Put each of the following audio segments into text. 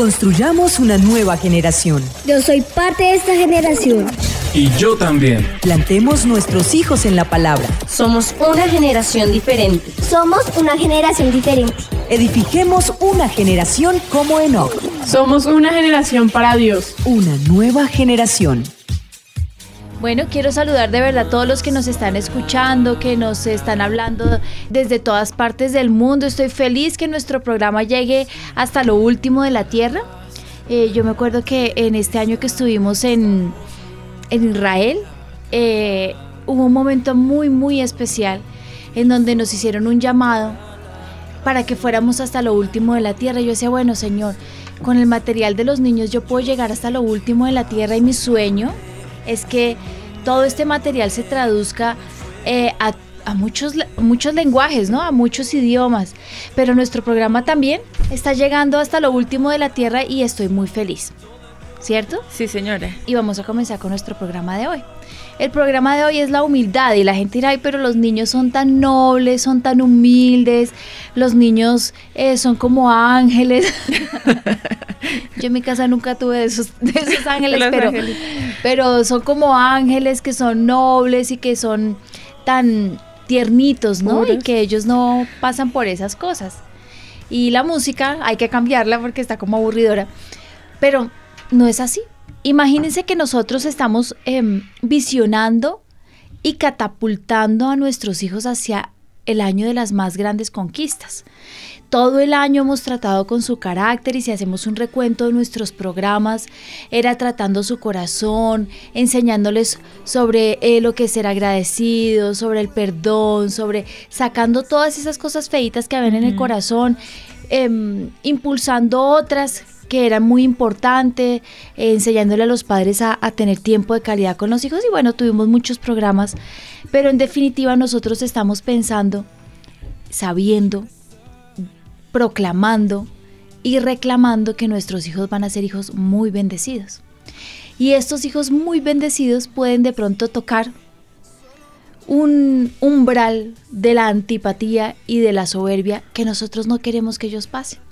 Construyamos una nueva generación. Yo soy parte de esta generación. Y yo también. Plantemos nuestros hijos en la palabra. Somos una generación diferente. Somos una generación diferente. Edifiquemos una generación como Enoch. Somos una generación para Dios. Una nueva generación. Bueno, quiero saludar de verdad a todos los que nos están escuchando, que nos están hablando desde todas partes del mundo. Estoy feliz que nuestro programa llegue hasta lo último de la tierra. Eh, yo me acuerdo que en este año que estuvimos en, en Israel, eh, hubo un momento muy, muy especial en donde nos hicieron un llamado para que fuéramos hasta lo último de la tierra. Yo decía, bueno, Señor, con el material de los niños yo puedo llegar hasta lo último de la tierra y mi sueño es que todo este material se traduzca eh, a, muchos, muchos lenguajes, ¿no? A muchos idiomas. Pero nuestro programa también está llegando hasta lo último de la Tierra y estoy muy feliz. ¿Cierto? Sí, señora. Y vamos a comenzar con nuestro programa de hoy. El programa de hoy es la humildad y la gente dirá, ay, pero los niños son tan nobles, son tan humildes, los niños eh, son como ángeles. Yo en mi casa nunca tuve de esos, ángeles, pero, pero son como ángeles que son nobles y que son tan tiernitos, ¿no? Y que ellos no pasan por esas cosas. Y la música hay que cambiarla porque está como aburridora. Pero no es así. Imagínense que nosotros estamos em, visionando y catapultando a nuestros hijos hacia el año de las más grandes conquistas. Todo el año hemos tratado con su carácter y si hacemos un recuento de nuestros programas, era tratando su corazón, enseñándoles sobre eh, lo que es ser agradecido, sobre el perdón, sobre sacando todas esas cosas feitas que habían en el corazón, em, impulsando otras que era muy importante, eh, enseñándole a los padres a, tener tiempo de calidad con los hijos y bueno, tuvimos muchos programas, pero en definitiva nosotros estamos pensando, sabiendo, proclamando y reclamando que nuestros hijos van a ser hijos muy bendecidos. Y estos hijos muy bendecidos pueden de pronto tocar un umbral de la antipatía y de la soberbia que nosotros no queremos que ellos pasen.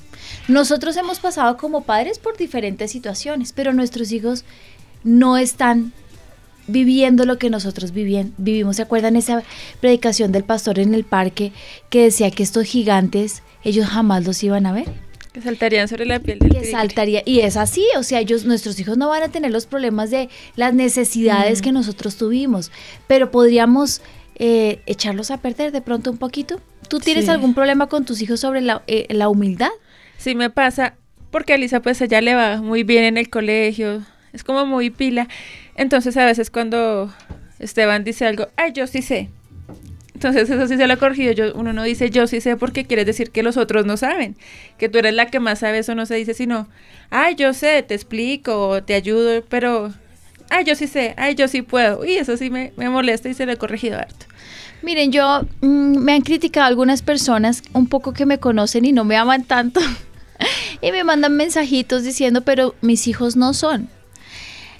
Nosotros hemos pasado como padres por diferentes situaciones, pero nuestros hijos no están viviendo lo que nosotros vivimos. ¿Se acuerdan esa predicación del pastor en el parque que decía que estos gigantes, ellos jamás los iban a ver? Que saltarían sobre la piel del Que saltaría, y es así, o sea, ellos, nuestros hijos no van a tener los problemas de las necesidades que nosotros tuvimos, pero podríamos eh, echarlos a perder de pronto un poquito. ¿Tú tienes algún problema con tus hijos sobre la, eh, la humildad? Sí me pasa, porque a Lisa pues ella le va muy bien en el colegio, es como muy pila. Entonces a veces cuando Esteban dice algo, ay, yo sí sé. Entonces eso sí se lo ha corregido. Yo, uno no dice yo sí sé porque quiere decir que los otros no saben. Que tú eres la que más sabe, eso no se dice, sino, ay, yo sé, te explico, te ayudo, pero, ay, yo sí sé, ay, yo sí puedo. Y eso sí me, molesta y se lo he corregido harto. Miren, yo mm, me han criticado algunas personas un poco que me conocen y no me aman tanto. y me mandan mensajitos diciendo, pero mis hijos no son.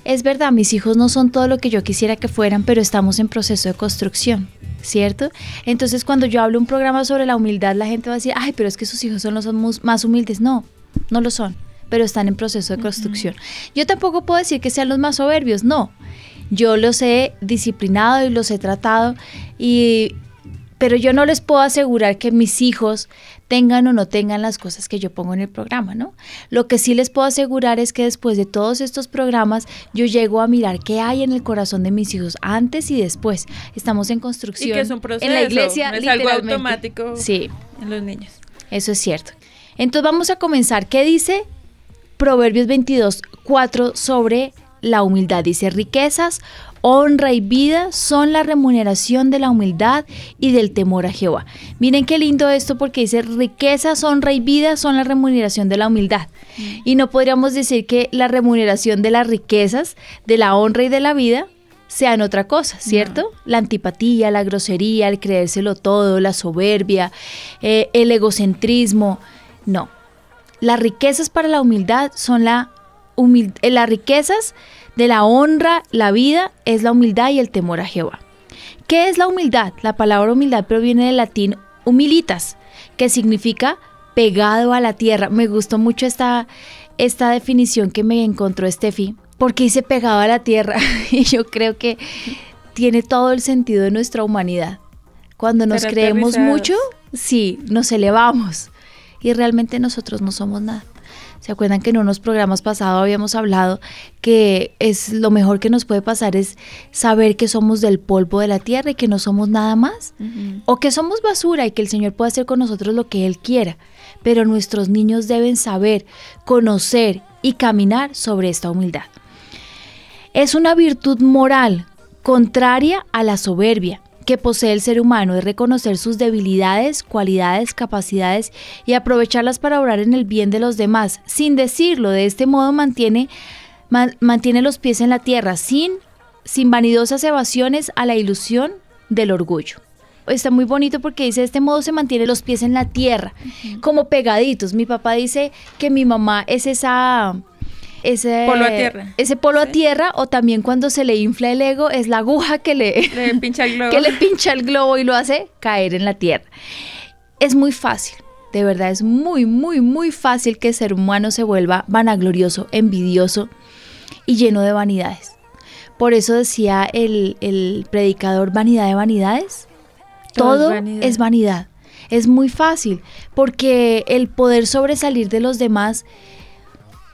Es verdad, mis hijos no son todo lo que yo quisiera que fueran, pero estamos en proceso de construcción, ¿cierto? Entonces cuando yo hablo un programa sobre la humildad, la gente va a decir, ay, pero es que sus hijos son los más humildes. No, no lo son, pero están en proceso de construcción. Yo tampoco puedo decir que sean los más soberbios, no. Yo los he disciplinado y los he tratado y pero yo no les puedo asegurar que mis hijos tengan o no tengan las cosas que yo pongo en el programa, ¿no? Lo que sí les puedo asegurar es que después de todos estos programas yo llego a mirar qué hay en el corazón de mis hijos antes y después. Estamos en construcción. Y que es un proceso, en la iglesia, no es algo automático sí. en los niños. Eso es cierto. Entonces vamos a comenzar. ¿Qué dice Proverbios 22, 4 sobre la humildad? Dice, riquezas Honra y vida son la remuneración de la humildad y del temor a Jehová. Miren qué lindo esto porque dice riquezas, honra y vida son la remuneración de la humildad. Y no podríamos decir que la remuneración de las riquezas, de la honra y de la vida sean otra cosa, ¿cierto? La antipatía, la grosería, el creérselo todo, la soberbia, eh, el egocentrismo. No. Las riquezas para la humildad son la humildad, eh, las riquezas de la honra, la vida, es la humildad y el temor a Jehová. ¿Qué es la humildad? La palabra humildad proviene del latín humilitas, que significa pegado a la tierra. Me gustó mucho esta, esta definición que me encontró Steffi, porque dice pegado a la tierra, y yo creo que tiene todo el sentido de nuestra humanidad. Cuando nos creemos mucho, sí, nos elevamos y realmente nosotros no somos nada. ¿Se acuerdan que en unos programas pasados habíamos hablado que es lo mejor que nos puede pasar es saber que somos del polvo de la tierra y que no somos nada más? O que somos basura y que el Señor puede hacer con nosotros lo que Él quiera. Pero nuestros niños deben saber, conocer y caminar sobre esta humildad. Es una virtud moral contraria a la soberbia que posee el ser humano, es reconocer sus debilidades, cualidades, capacidades y aprovecharlas para obrar en el bien de los demás. Sin decirlo, de este modo mantiene, ma- mantiene los pies en la tierra, sin, sin vanidosas evasiones a la ilusión del orgullo. Está muy bonito porque dice, de este modo se mantiene los pies en la tierra, como pegaditos. Mi papá dice que mi mamá es esa... Ese Polo a tierra. Ese polo a tierra o también cuando se le infla el ego es la aguja que le, Le pincha el globo. que le pincha el globo y lo hace caer en la tierra. Es muy fácil, de verdad es muy, muy, muy fácil que el ser humano se vuelva vanaglorioso, envidioso y lleno de vanidades. Por eso decía el, el predicador vanidad de vanidades. Todo es Todo vanidad. es vanidad. Es muy fácil porque el poder sobresalir de los demás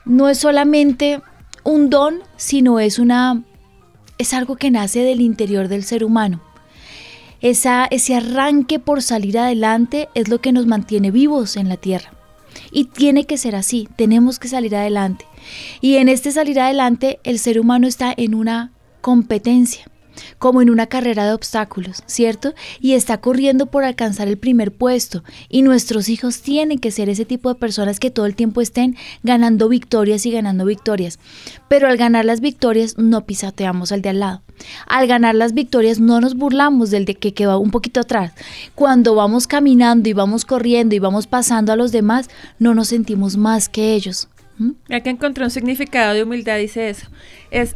no es solamente un don, sino es una es algo que nace del interior del ser humano. Esa, ese arranque por salir adelante es lo que nos mantiene vivos en la tierra. Y tiene que ser así, tenemos que salir adelante. Y en este salir adelante el ser humano está en una competencia, como en una carrera de obstáculos, ¿cierto? Y está corriendo por alcanzar el primer puesto. Y nuestros hijos tienen que ser ese tipo de personas que todo el tiempo estén ganando victorias y ganando victorias. Pero al ganar las victorias no pisoteamos al de al lado. Al ganar las victorias no nos burlamos del de que quedó un poquito atrás. Cuando vamos caminando y vamos corriendo y vamos pasando a los demás, no nos sentimos más que ellos. Que encontré un significado de humildad, dice eso. Es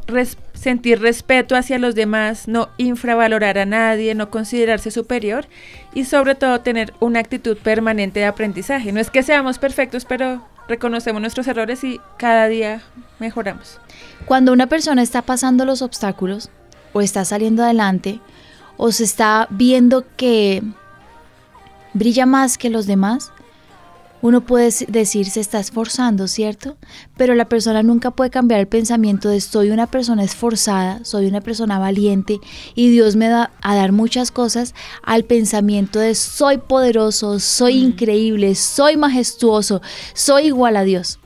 sentir respeto hacia los demás, no infravalorar a nadie, no considerarse superior y sobre todo tener una actitud permanente de aprendizaje. No es que seamos perfectos, pero reconocemos nuestros errores y cada día mejoramos. Cuando una persona está pasando los obstáculos o está saliendo adelante o se está viendo que brilla más que los demás, uno puede decir se está esforzando, ¿cierto? Pero la persona nunca puede cambiar el pensamiento de soy una persona esforzada, soy una persona valiente y Dios me da a dar muchas cosas al pensamiento de soy poderoso, soy increíble, soy majestuoso, soy igual a Dios.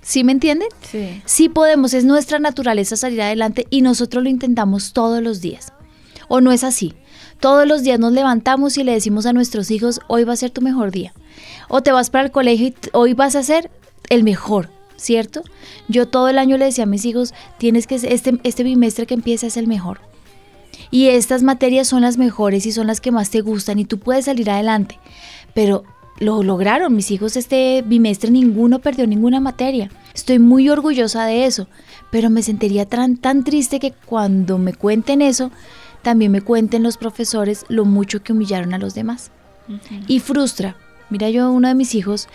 ¿Sí me entienden? Sí. Sí podemos, es nuestra naturaleza salir adelante y nosotros lo intentamos todos los días. ¿O no es así? Todos los días nos levantamos y le decimos a nuestros hijos, hoy va a ser tu mejor día. O te vas para el colegio y hoy vas a ser el mejor, ¿cierto? Yo todo el año le decía a mis hijos, tienes que, este, este bimestre que empieza es el mejor. Y estas materias son las mejores y son las que más te gustan y tú puedes salir adelante. Pero lo lograron, mis hijos este bimestre ninguno perdió ninguna materia. Estoy muy orgullosa de eso, pero me sentiría tan, tan triste que cuando me cuenten eso, también me cuenten los profesores lo mucho que humillaron a los demás. Y frustra. Mira, yo uno de mis hijos,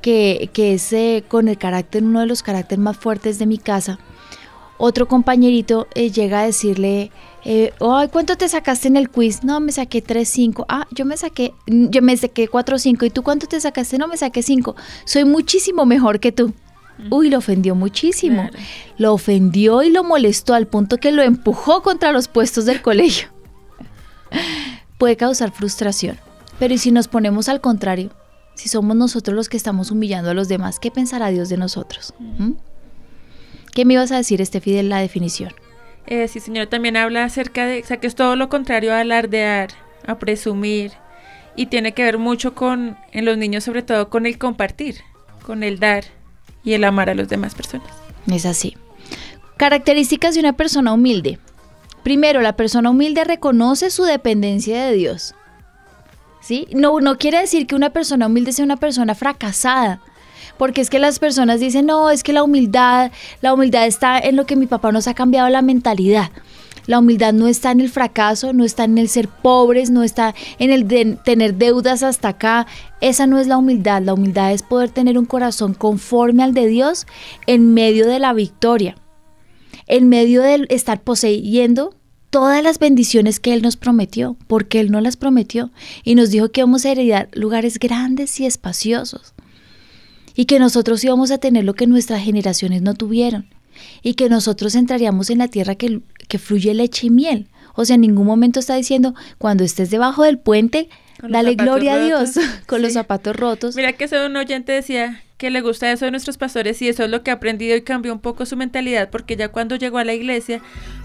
que, que es eh, con el carácter, uno de los caracteres más fuertes de mi casa, otro compañerito eh, llega a decirle, eh, ay, ¿cuánto te sacaste en el quiz? No, me saqué 3.5. Ah, yo me saqué, yo me saqué 4.5. ¿Y tú cuánto te sacaste? No, me saqué 5. Soy muchísimo mejor que tú. Uy, lo ofendió muchísimo. Claro. Lo ofendió y lo molestó al punto que lo empujó contra los puestos del colegio. Puede causar frustración. Pero ¿y si nos ponemos al contrario? Si somos nosotros los que estamos humillando a los demás, ¿qué pensará Dios de nosotros? ¿Mm? ¿Qué me ibas a decir, Estefi, de la definición? Eh, sí, señor, también habla acerca de, o sea, que es todo lo contrario a alardear, a presumir, y tiene que ver mucho con, en los niños sobre todo, con el compartir, con el dar y el amar a las demás personas. Es así. Características de una persona humilde. Primero, la persona humilde reconoce su dependencia de Dios. ¿Sí? No, no quiere decir que una persona humilde sea una persona fracasada. Porque es que las personas dicen, no, es que la humildad, la humildad está en lo que mi papá nos ha cambiado la mentalidad. La humildad no está en el fracaso, no está en el ser pobres, no está en el de tener deudas hasta acá. Esa no es la humildad. La humildad es poder tener un corazón conforme al de Dios en medio de la victoria, en medio de estar poseyendo todas las bendiciones que Él nos prometió, porque Él no las prometió y nos dijo que vamos a heredar lugares grandes y espaciosos y que nosotros íbamos a tener lo que nuestras generaciones no tuvieron y que nosotros entraríamos en la tierra que, que fluye leche y miel. O sea, en ningún momento está diciendo, cuando estés debajo del puente, dale gloria a Dios con los zapatos rotos. Mira que ese un oyente decía que le gusta eso de nuestros pastores y eso es lo que ha aprendido y cambió un poco su mentalidad porque ya cuando llegó a la iglesia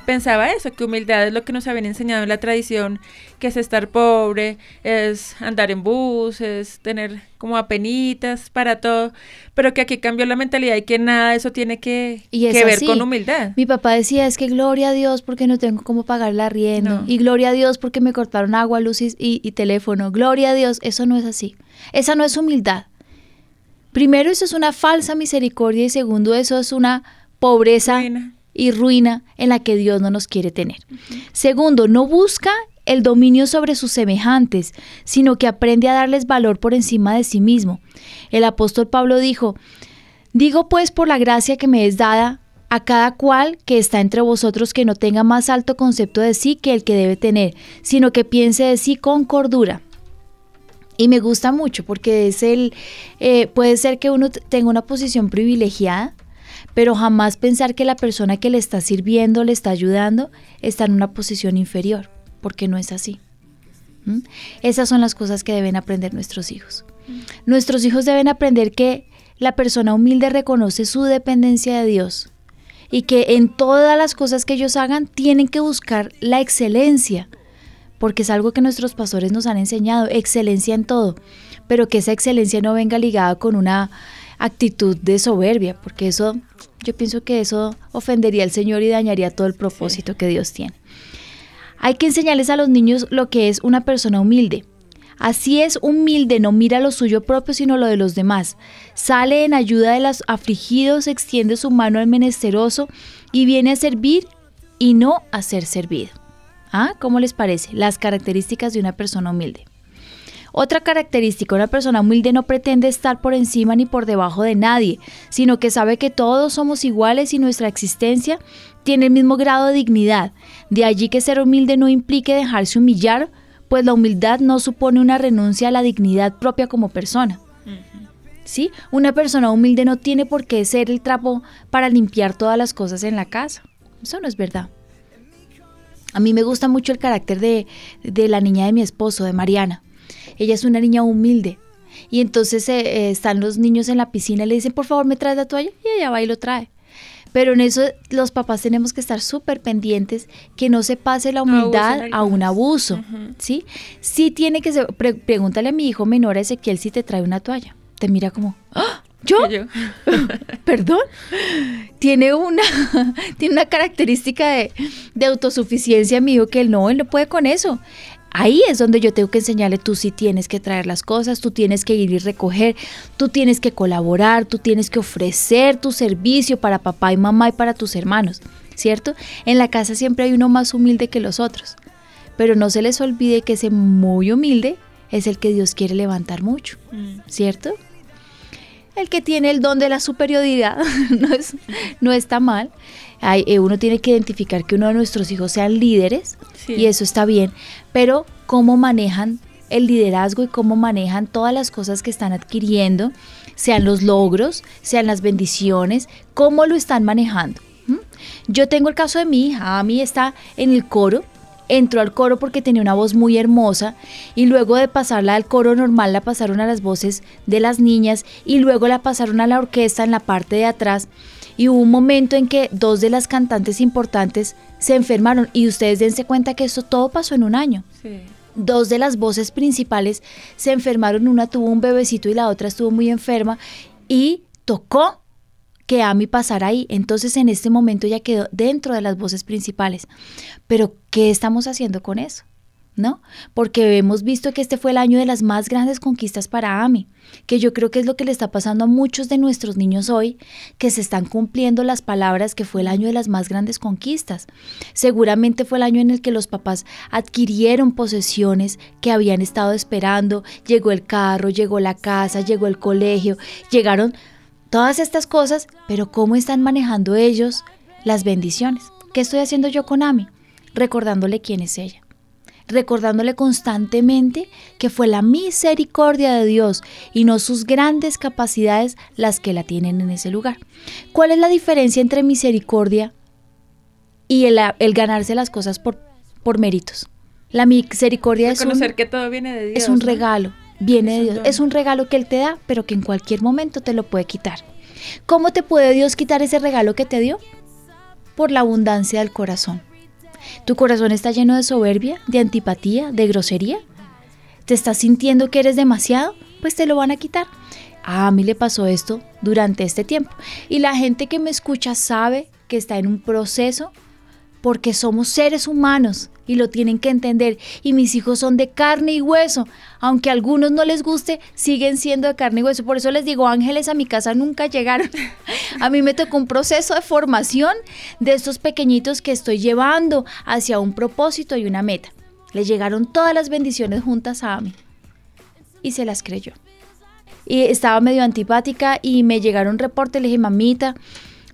pensaba eso, que humildad es lo que nos habían enseñado en la tradición, que es estar pobre, es andar en bus, es tener como apenitas para todo, pero que aquí cambió la mentalidad y que nada de eso tiene que, ver con humildad. Mi papá decía, es que gloria a Dios porque no tengo cómo pagar la arriendo, y gloria a Dios porque me cortaron agua, luz y teléfono, gloria a Dios, eso no es así, esa no es humildad. Primero, eso es una falsa misericordia y segundo, eso es una pobreza y ruina en la que Dios no nos quiere tener. Segundo, no busca el dominio sobre sus semejantes, sino que aprende a darles valor por encima de sí mismo. El apóstol Pablo dijo, digo pues por la gracia que me es dada a cada cual que está entre vosotros que no tenga más alto concepto de sí que el que debe tener, sino que piense de sí con cordura. Y me gusta mucho porque es el, eh, puede ser que uno tenga una posición privilegiada, pero jamás pensar que la persona que le está sirviendo, le está ayudando, está en una posición inferior, porque no es así. ¿Mm? Esas son las cosas que deben aprender nuestros hijos. Nuestros hijos deben aprender que la persona humilde reconoce su dependencia de Dios y que en todas las cosas que ellos hagan tienen que buscar la excelencia porque es algo que nuestros pastores nos han enseñado, excelencia en todo, pero que esa excelencia no venga ligada con una actitud de soberbia, porque eso, yo pienso que eso ofendería al Señor y dañaría todo el propósito que Dios tiene. Hay que enseñarles a los niños lo que es una persona humilde. Así es humilde, no mira lo suyo propio, sino lo de los demás. Sale en ayuda de los afligidos, extiende su mano al menesteroso y viene a servir y no a ser servido. ¿Ah? ¿Cómo les parece? Las características de una persona humilde. Otra característica, una persona humilde no pretende estar por encima ni por debajo de nadie, sino que sabe que todos somos iguales y nuestra existencia tiene el mismo grado de dignidad. De allí que ser humilde no implique dejarse humillar, pues la humildad no supone una renuncia a la dignidad propia como persona. ¿Sí? Una persona humilde no tiene por qué ser el trapo para limpiar todas las cosas en la casa. Eso no es verdad. A mí me gusta mucho el carácter de, la niña de mi esposo, de Mariana. Ella es una niña humilde. Y entonces eh, eh, están los niños en la piscina y le dicen, por favor, me traes la toalla. Y ella va y lo trae. Pero en eso los papás tenemos que estar súper pendientes que no se pase la humildad a un abuso. ¿sí? sí tiene que ser. pregúntale a mi hijo menor Ezequiel si te trae una toalla. Te mira como, ¡Ah! ¿Yo? ¿Perdón? Tiene una, tiene una característica de, de autosuficiencia, amigo, que él no, él no puede con eso. Ahí es donde yo tengo que enseñarle, tú sí tienes que traer las cosas, tú tienes que ir y recoger, tú tienes que colaborar, tú tienes que ofrecer tu servicio para papá y mamá y para tus hermanos, ¿cierto? En la casa siempre hay uno más humilde que los otros, pero no se les olvide que ese muy humilde es el que Dios quiere levantar mucho, mm. ¿cierto? El que tiene el don de la superioridad no, es, no está mal. Hay, eh, uno tiene que identificar que uno de nuestros hijos sean líderes y eso está bien, pero cómo manejan el liderazgo y cómo manejan todas las cosas que están adquiriendo, sean los logros, sean las bendiciones, cómo lo están manejando. Yo tengo el caso de mi hija, a mí está en el coro, entró al coro porque tenía una voz muy hermosa y luego de pasarla al coro normal la pasaron a las voces de las niñas y luego la pasaron a la orquesta en la parte de atrás y hubo un momento en que dos de las cantantes importantes se enfermaron y ustedes dense cuenta que eso todo pasó en un año. Dos de las voces principales se enfermaron, una tuvo un bebecito y la otra estuvo muy enferma y tocó que Ami pasara ahí. Entonces en este momento ya quedó dentro de las voces principales. Pero ¿qué estamos haciendo con eso? ¿no? Porque hemos visto que este fue el año de las más grandes conquistas para Ami, que yo creo que es lo que le está pasando a muchos de nuestros niños hoy, que se están cumpliendo las palabras que fue el año de las más grandes conquistas. Seguramente fue el año en el que los papás adquirieron posesiones que habían estado esperando, llegó el carro, llegó la casa, llegó el colegio, llegaron todas estas cosas, pero ¿cómo están manejando ellos las bendiciones? ¿Qué estoy haciendo yo con Ami? Recordándole quién es ella recordándole constantemente que fue la misericordia de Dios y no sus grandes capacidades las que la tienen en ese lugar. ¿Cuál es la diferencia entre misericordia y el, ganarse las cosas por, por méritos? La misericordia es un, que todo viene de Dios, es un regalo, viene de Dios, es un regalo que Él te da, pero que en cualquier momento te lo puede quitar. ¿Cómo te puede Dios quitar ese regalo que te dio? Por la abundancia del corazón. ¿Tu corazón está lleno de soberbia, de antipatía, de grosería? ¿Te estás sintiendo que eres demasiado? Pues te lo van a quitar. a mí le pasó esto durante este tiempo. Y la gente que me escucha sabe que está en un proceso porque somos seres humanos y lo tienen que entender. Y mis hijos son de carne y hueso. Aunque a algunos no les guste, siguen siendo de carne y hueso. Por eso les digo, ángeles a mi casa nunca llegaron. a mí me tocó un proceso de formación de estos pequeñitos que estoy llevando hacia un propósito y una meta. Les llegaron todas las bendiciones juntas a mí. Y se las creyó. Y estaba medio antipática y me llegaron reportes, le dije, mamita,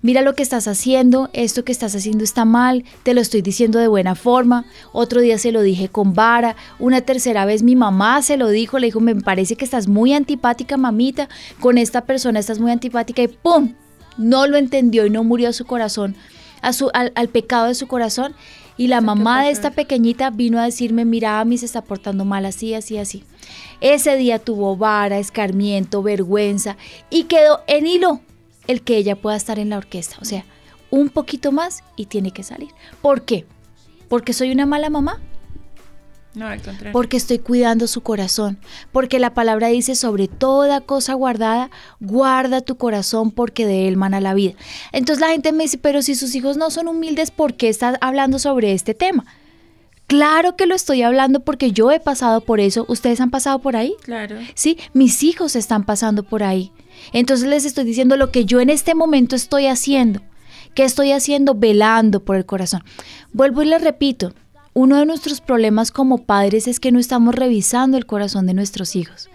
mira lo que estás haciendo, esto que estás haciendo está mal, te lo estoy diciendo de buena forma. Otro día se lo dije con vara, una tercera vez mi mamá se lo dijo, le dijo, me parece que estás muy antipática, mamita, con esta persona estás muy antipática y ¡pum! No lo entendió y no murió su corazón, a su, al, pecado de su corazón. Y la mamá de esta pequeñita vino a decirme, mira, a mí se está portando mal así, así, así. Ese día tuvo vara, escarmiento, vergüenza y quedó en hilo el que ella pueda estar en la orquesta. O sea, un poquito más y tiene que salir. ¿Por qué? ¿Porque soy una mala mamá? No, al contrario. Porque estoy cuidando su corazón. Porque la palabra dice, sobre toda cosa guardada, guarda tu corazón porque de él mana la vida. Entonces la gente me dice, pero si sus hijos no son humildes, ¿por qué estás hablando sobre este tema? Claro que lo estoy hablando porque yo he pasado por eso. ¿Ustedes han pasado por ahí? Claro. Sí, mis hijos están pasando por ahí. Entonces les estoy diciendo lo que yo en este momento estoy haciendo. ¿Qué estoy haciendo? Velando por el corazón. Vuelvo y les repito, uno de nuestros problemas como padres es que no estamos revisando el corazón de nuestros hijos.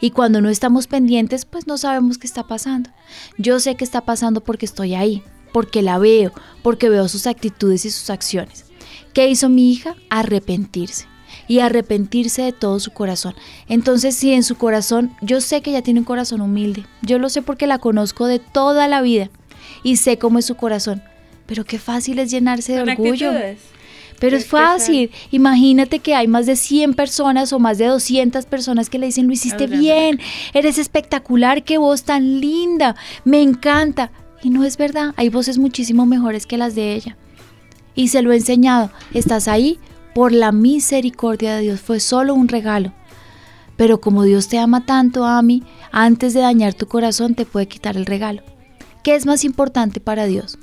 Y cuando no estamos pendientes, pues no sabemos qué está pasando. Yo sé que está pasando porque estoy ahí, porque la veo, porque veo sus actitudes y sus acciones. ¿Qué hizo mi hija? Arrepentirse y arrepentirse de todo su corazón. Entonces, si en su corazón, yo sé que ella tiene un corazón humilde, yo lo sé porque la conozco de toda la vida y sé cómo es su corazón, pero qué fácil es llenarse de orgullo. Pero es fácil. Imagínate que hay más de 100 personas o más de 200 personas que le dicen, lo hiciste bien, eres espectacular, qué voz tan linda, me encanta. Y no es verdad, hay voces muchísimo mejores que las de ella. Y se lo he enseñado, estás ahí por la misericordia de Dios, fue solo un regalo. Pero como Dios te ama tanto a mí, antes de dañar tu corazón te puede quitar el regalo. ¿Qué es más importante para Dios?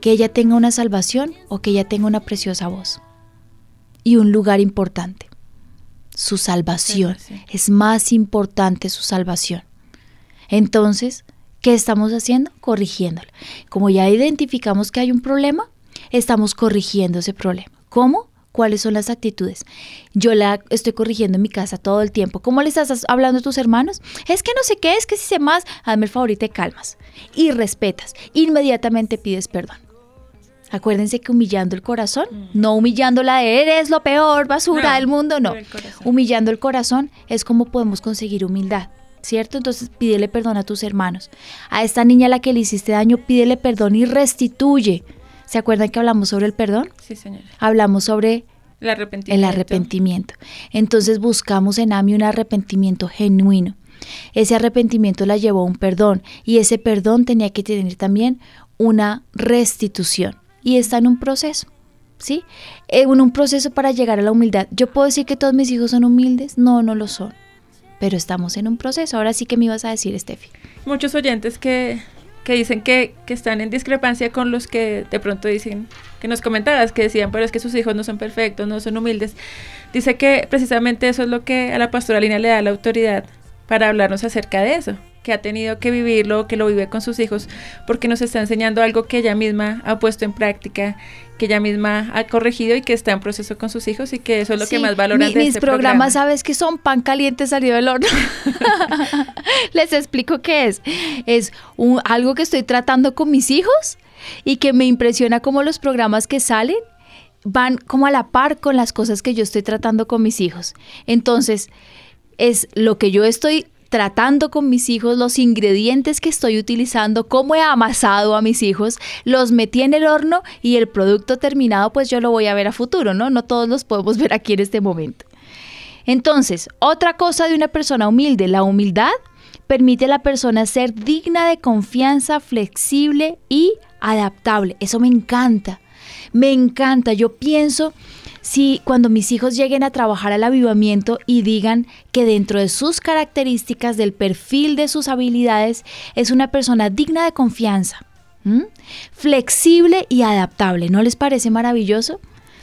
¿Que ella tenga una salvación o que ella tenga una preciosa voz? Y un lugar importante, su salvación. Es más importante su salvación. Entonces, ¿qué estamos haciendo? Corrigiéndolo. Como ya identificamos que hay un problema, estamos corrigiendo ese problema. ¿Cómo? Cuáles son las actitudes. Yo la estoy corrigiendo en mi casa todo el tiempo. ¿Cómo le estás hablando a tus hermanos? Es que no sé qué, es que si sé más, hazme el favor y te calmas. Y respetas. Inmediatamente pides perdón. Acuérdense que humillando el corazón, mm. no humillando la de eres lo peor, basura del mundo, no. Humillando el corazón es como podemos conseguir humildad. ¿Cierto? Entonces pídele perdón a tus hermanos. A esta niña a la que le hiciste daño, pídele perdón y restituye. ¿Se acuerdan que hablamos sobre el perdón? Sí, señora. Hablamos sobre el arrepentimiento. el arrepentimiento. Entonces buscamos en Ami un arrepentimiento genuino. Ese arrepentimiento la llevó a un perdón y ese perdón tenía que tener también una restitución. Y está en un proceso. ¿Sí? En un proceso para llegar a la humildad. ¿Yo puedo decir que todos mis hijos son humildes? No, no lo son. Pero estamos en un proceso. Ahora sí que me ibas a decir, Steffi. Muchos oyentes que que dicen que, que están en discrepancia con los que de pronto dicen, que nos comentabas, que decían, pero es que sus hijos no son perfectos, no son humildes. Dice que precisamente eso es lo que a la pastoralina le da la autoridad para hablarnos acerca de eso, que ha tenido que vivirlo, que lo vive con sus hijos, porque nos está enseñando algo que ella misma ha puesto en práctica, que ella misma ha corregido y que está en proceso con sus hijos y que eso es lo que más valoran mi- de mis este programas, programa. sabes que son pan caliente salido del horno. Les explico qué es. Es un- algo que estoy tratando con mis hijos y que me impresiona como los programas que salen van como a la par con las cosas que yo estoy tratando con mis hijos. Entonces, es lo que yo estoy tratando con mis hijos, los ingredientes que estoy utilizando, cómo he amasado a mis hijos, los metí en el horno y el producto terminado pues yo lo voy a ver a futuro, ¿no? No todos los podemos ver aquí en este momento. Entonces, otra cosa de una persona humilde, la humildad permite a la persona ser digna de confianza, flexible y adaptable. Eso me encanta. Me encanta. Yo pienso si cuando mis hijos lleguen a trabajar al avivamiento y digan que dentro de sus características, del perfil de sus habilidades, es una persona digna de confianza, flexible y adaptable. ¿No les parece maravilloso?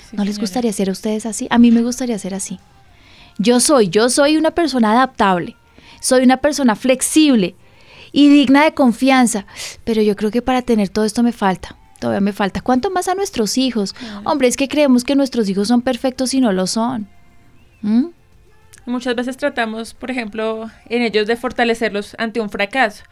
Sí, ¿No les gustaría ser ustedes así? A mí me gustaría ser así. Yo soy, yo soy una persona adaptable, soy una persona flexible y digna de confianza, pero yo creo que para tener todo esto me falta, todavía me falta. ¿Cuánto más a nuestros hijos? Hombre, es que creemos que nuestros hijos son perfectos y no lo son. ¿Mm? Muchas veces tratamos, por ejemplo, en ellos de fortalecerlos ante un fracaso.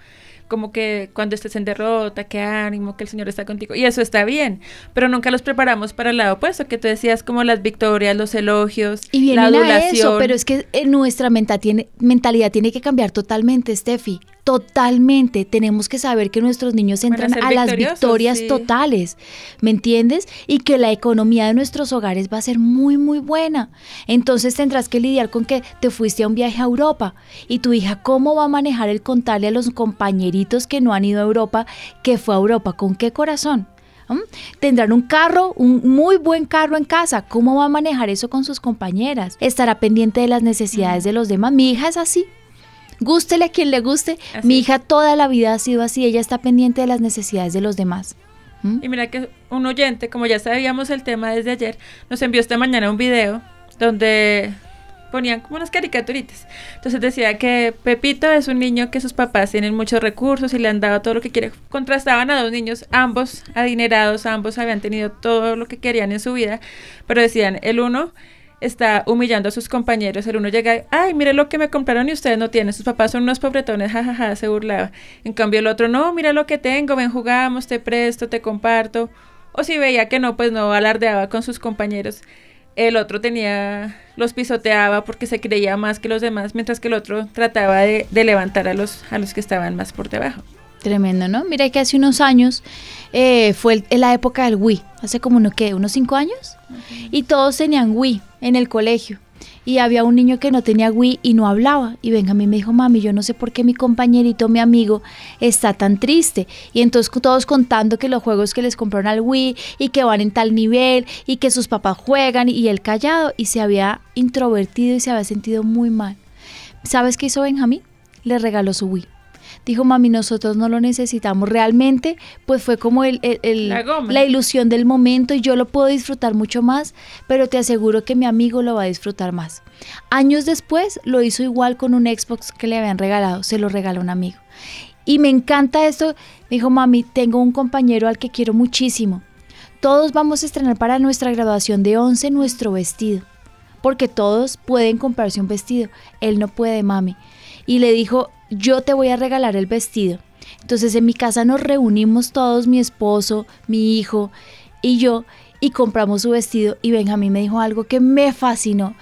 Como que cuando estés en derrota, que ánimo, que el Señor está contigo. Y eso está bien, pero nunca los preparamos para el lado opuesto, que tú decías como las victorias, los elogios, Y la vienen a adulación. eso, pero es que eh, nuestra menta- tiene- mentalidad tiene que cambiar totalmente, Steffi. Totalmente. Tenemos que saber que nuestros niños entran a las victorias sí. totales. ¿Me entiendes? Y que la economía de nuestros hogares va a ser muy, muy buena. Entonces tendrás que lidiar con que te fuiste a un viaje a Europa y tu hija, ¿cómo va a manejar el contarle a los compañeritos que no han ido a Europa que fue a Europa? ¿Con qué corazón? ¿Mm? Tendrán un carro, un muy buen carro en casa. ¿Cómo va a manejar eso con sus compañeras? Estará pendiente de las necesidades de los demás. Mi hija es así. Gústele a quien le guste. Así Mi hija toda la vida ha sido así. Ella está pendiente de las necesidades de los demás. ¿Mm? Y mira que un oyente, como ya sabíamos el tema desde ayer, nos envió esta mañana un video donde ponían como unas caricaturitas. Entonces decía que Pepito es un niño que sus papás tienen muchos recursos y le han dado todo lo que quiere. Contrastaban a dos niños, ambos adinerados, ambos habían tenido todo lo que querían en su vida, pero decían, el uno está humillando a sus compañeros, el uno llega, ay, mire lo que me compraron y ustedes no tienen, sus papás son unos pobretones, jajaja, se burlaba. En cambio el otro, no, mira lo que tengo, ven, jugamos, te presto, te comparto. O si veía que no, pues no alardeaba con sus compañeros. El otro tenía, los pisoteaba porque se creía más que los demás, mientras que el otro trataba de, de levantar a los, a los que estaban más por debajo. Tremendo, ¿no? Mira que hace unos años eh, fue el- en la época del Wii, hace como uno, ¿qué? ¿Unos cinco años? Y todos tenían Wii en el colegio. Y había un niño que no tenía Wii y no hablaba. Y Benjamín me dijo, mami, yo no sé por qué mi compañerito, mi amigo, está tan triste. Y entonces todos contando que los juegos que les compraron al Wii y que van en tal nivel y que sus papás juegan y él callado y se había introvertido y se había sentido muy mal. ¿Sabes qué hizo Benjamín? Le regaló su Wii. Dijo, mami, nosotros no lo necesitamos. Realmente, pues fue como el, el- el- La la ilusión del momento y yo lo puedo disfrutar mucho más, pero te aseguro que mi amigo lo va a disfrutar más. Años después lo hizo igual con un Xbox que le habían regalado, se lo regaló un amigo. Y me encanta esto. Me dijo, mami, tengo un compañero al que quiero muchísimo. Todos vamos a estrenar para nuestra graduación de 11 nuestro vestido. Porque todos pueden comprarse un vestido. Él no puede, mami. Y le dijo, yo te voy a regalar el vestido. Entonces en mi casa nos reunimos todos, mi esposo, mi hijo y yo, y compramos su vestido. Y Benjamín me dijo algo que me fascinó.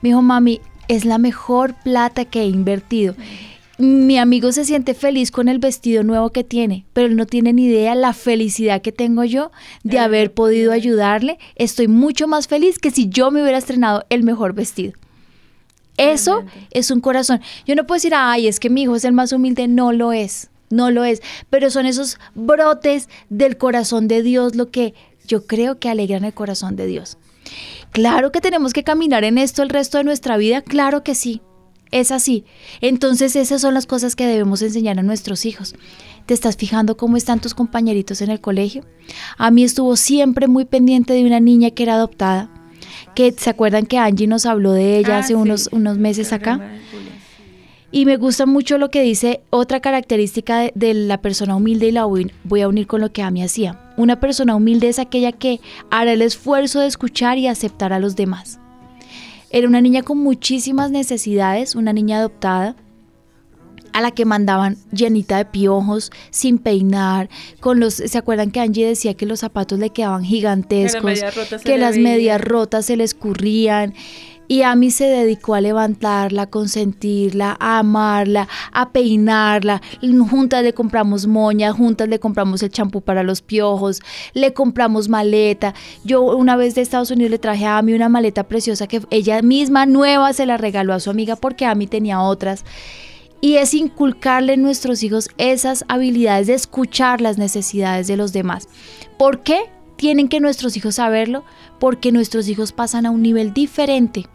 Me dijo, mami, es la mejor plata que he invertido. Mi amigo se siente feliz con el vestido nuevo que tiene, pero él no tiene ni idea la felicidad que tengo yo de haber podido ayudarle. Estoy mucho más feliz que si yo me hubiera estrenado el mejor vestido. Eso Realmente. es un corazón. Yo no puedo decir, ay, es que mi hijo es el más humilde. No lo es, no lo es. Pero son esos brotes del corazón de Dios lo que yo creo que alegran el corazón de Dios. Claro que tenemos que caminar en esto el resto de nuestra vida, claro que sí. Es así. Entonces esas son las cosas que debemos enseñar a nuestros hijos. ¿Te estás fijando cómo están tus compañeritos en el colegio? A mí estuvo siempre muy pendiente de una niña que era adoptada, que se acuerdan que Angie nos habló de ella Ah, hace sí. unos, unos meses acá. Y me gusta mucho lo que dice otra característica de, de la persona humilde y la voy, a unir con lo que Ami hacía. Una persona humilde es aquella que hará el esfuerzo de escuchar y aceptar a los demás. Era una niña con muchísimas necesidades, una niña adoptada, a la que mandaban llenita de piojos, sin peinar, con los, ¿se acuerdan que Angie decía que los zapatos le quedaban gigantescos, que le las medias rotas se le escurrían? Y Ami se dedicó a levantarla, a consentirla, a amarla, a peinarla. Juntas le compramos moñas, juntas le compramos el champú para los piojos, le compramos maleta. Yo una vez de Estados Unidos le traje a Ami una maleta preciosa que ella misma nueva se la regaló a su amiga porque Ami tenía otras. Y es inculcarle en nuestros hijos esas habilidades de escuchar las necesidades de los demás. ¿Por qué tienen que nuestros hijos saberlo? Porque nuestros hijos pasan a un nivel diferente.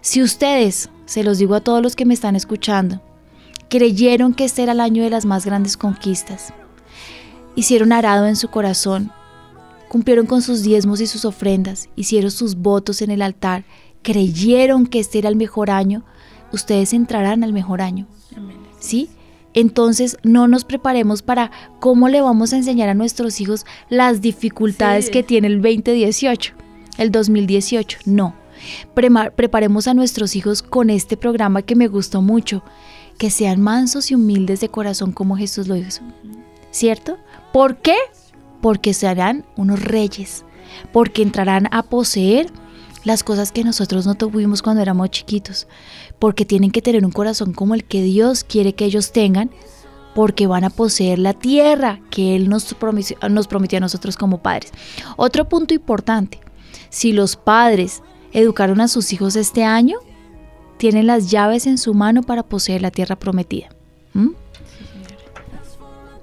Si ustedes, se los digo a todos los que me están escuchando, creyeron que este era el año de las más grandes conquistas, hicieron arado en su corazón, cumplieron con sus diezmos y sus ofrendas, hicieron sus votos en el altar, creyeron que este era el mejor año, ustedes entrarán al mejor año. ¿Sí? Entonces no nos preparemos para cómo le vamos a enseñar a nuestros hijos las dificultades Sí. que tiene el 2018, el 2018. No. Prema- preparemos a nuestros hijos con este programa que me gustó mucho, que sean mansos y humildes de corazón como Jesús lo hizo. ¿Cierto? ¿Por qué? Porque serán unos reyes, porque entrarán a poseer las cosas que nosotros no tuvimos cuando éramos chiquitos, porque tienen que tener un corazón como el que Dios quiere que ellos tengan, porque van a poseer la tierra que Él nos prometió, nos a nosotros como padres. Otro punto importante, si los padres educaron a sus hijos este año, tienen las llaves en su mano para poseer la tierra prometida. ¿Mm?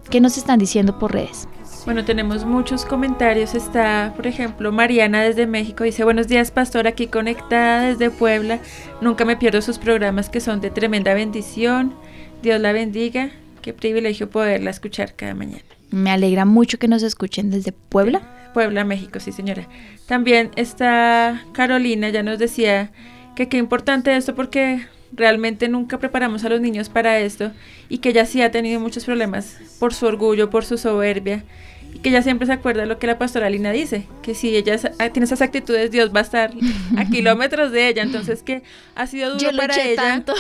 ¿Qué nos están diciendo por redes? Bueno, tenemos muchos comentarios. Está, por ejemplo, Mariana desde México. Dice, buenos días, pastor, aquí conectada desde Puebla. Nunca me pierdo sus programas que son de tremenda bendición. Dios la bendiga. Qué privilegio poderla escuchar cada mañana. Me alegra mucho que nos escuchen desde Puebla. Puebla, México, sí, señora. También está Carolina, ya nos decía que qué importante esto porque realmente nunca preparamos a los niños para esto y que ella sí ha tenido muchos problemas por su orgullo, por su soberbia y que ella siempre se acuerda de lo que la pastora Lina dice, que si ella ah, tiene esas actitudes, Dios va a estar a kilómetros de ella, entonces que ha sido duro Yo para ella tanto.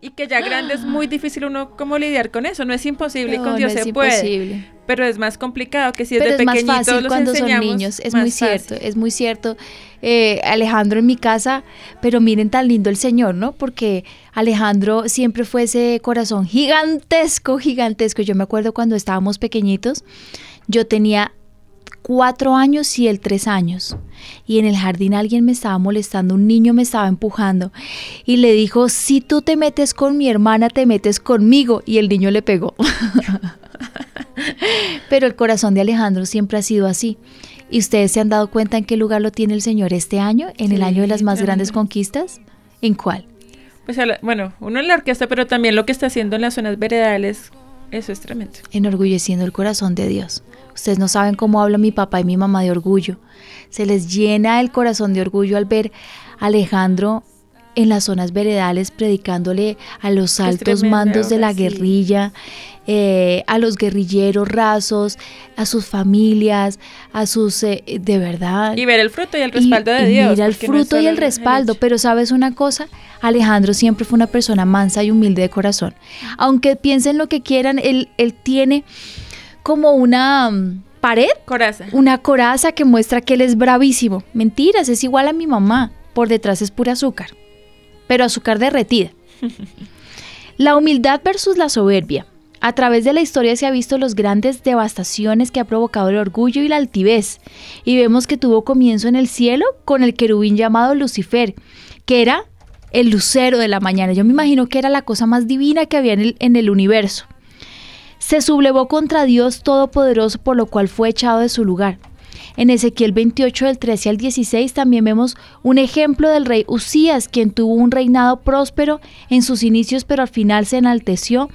y que ya grande es muy difícil uno cómo lidiar con eso, no es imposible, No, con Dios no se puede, imposible. Pero es más complicado que si Pero desde es más fácil los cuando son niños, es muy fácil. cierto, es muy cierto. Eh, Alejandro en mi casa, pero miren tan lindo el Señor, ¿no? Porque Alejandro siempre fue ese corazón gigantesco, gigantesco. Yo me acuerdo cuando estábamos pequeñitos, yo tenía cuatro años y él tres años. Y en el jardín alguien me estaba molestando, un niño me estaba empujando y le dijo, si tú te metes con mi hermana, te metes conmigo. Y el niño le pegó. Pero el corazón de Alejandro siempre ha sido así. ¿Y ustedes se han dado cuenta en qué lugar lo tiene el Señor este año? ¿En el año de las más grandes conquistas? ¿En cuál? Pues la- bueno, uno en la orquesta, pero también lo que está haciendo en las zonas veredales, eso es tremendo. enorgulleciendo el corazón de Dios. Ustedes no saben cómo habla mi papá y mi mamá de orgullo. Se les llena el corazón de orgullo al ver a Alejandro en las zonas veredales predicándole a los altos mandos de la sí. guerrilla, eh, a los guerrilleros rasos, a sus familias, a sus... eh, de verdad. Y ver el fruto y el Y- respaldo de y Dios. Mira el no fruto y el respaldo, pero sabes una cosa, Alejandro siempre fue una persona mansa y humilde de corazón. Aunque piensen lo que quieran, él, él tiene como una mm, pared, Coraza. una coraza que muestra que él es bravísimo. Mentiras, es igual a mi mamá. Por detrás es pura azúcar, pero azúcar derretida. La humildad versus la soberbia. A través de la historia se ha visto las grandes devastaciones que ha provocado el orgullo y la altivez, y vemos que tuvo comienzo en el cielo con el querubín llamado Lucifer, que era el lucero de la mañana. Yo me imagino que era la cosa más divina que había en el, en el universo. Se sublevó contra Dios Todopoderoso, por lo cual fue echado de su lugar. En Ezequiel 28 del 13 al 16 también vemos un ejemplo del rey Usías, quien tuvo un reinado próspero en sus inicios, pero al final se enalteció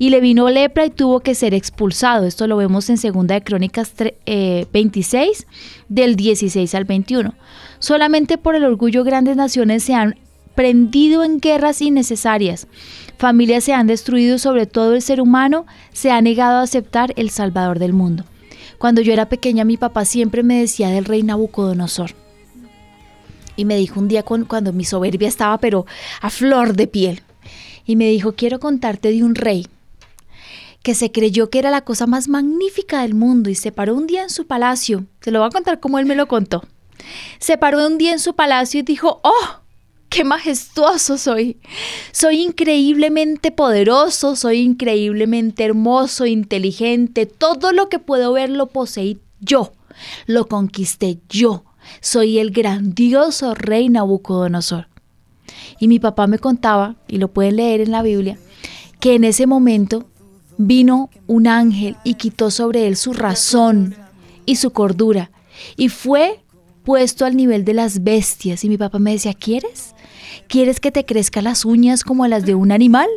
y le vino lepra y tuvo que ser expulsado. Esto lo vemos en 2 de Crónicas 26 del 16 al 21. Solamente por el orgullo grandes naciones se han prendido en guerras innecesarias. Familias se han destruido, sobre todo el ser humano se ha negado a aceptar el Salvador del mundo. Cuando yo era pequeña mi papá siempre me decía del rey Nabucodonosor. Y me dijo un día cuando mi soberbia estaba pero a flor de piel. Y me dijo, quiero contarte de un rey que se creyó que era la cosa más magnífica del mundo y se paró un día en su palacio. Se lo voy a contar como él me lo contó. Se paró un día en su palacio y dijo, ¡oh! ¡Qué majestuoso soy! Soy increíblemente poderoso, soy increíblemente hermoso, inteligente. Todo lo que puedo ver lo poseí yo, lo conquisté yo. Soy el grandioso rey Nabucodonosor. Y mi papá me contaba, y lo pueden leer en la Biblia, que en ese momento vino un ángel y quitó sobre él su razón y su cordura, y fue puesto al nivel de las bestias. Y mi papá me decía, ¿quieres? ¿Quieres que te crezcan las uñas como las de un animal?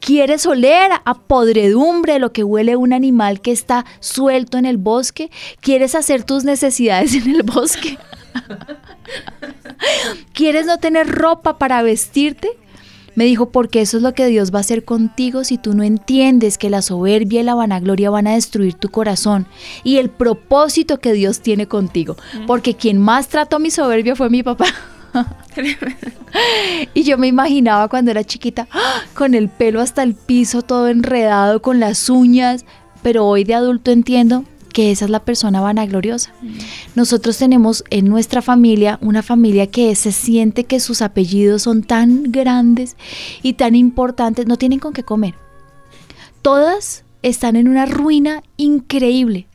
¿Quieres oler a podredumbre lo que huele un animal que está suelto en el bosque? ¿Quieres hacer tus necesidades en el bosque? ¿Quieres no tener ropa para vestirte? Me dijo, porque eso es lo que Dios va a hacer contigo si tú no entiendes que la soberbia y la vanagloria van a destruir tu corazón y el propósito que Dios tiene contigo. Porque quien más trató mi soberbia fue mi papá. y yo me imaginaba cuando era chiquita, ¡ah! con el pelo hasta el piso, todo enredado, con las uñas, pero hoy de adulto entiendo que esa es la persona vanagloriosa. Mm. Nosotros tenemos en nuestra familia una familia que se siente que sus apellidos son tan grandes y tan importantes, no tienen con qué comer. Todas están en una ruina increíble,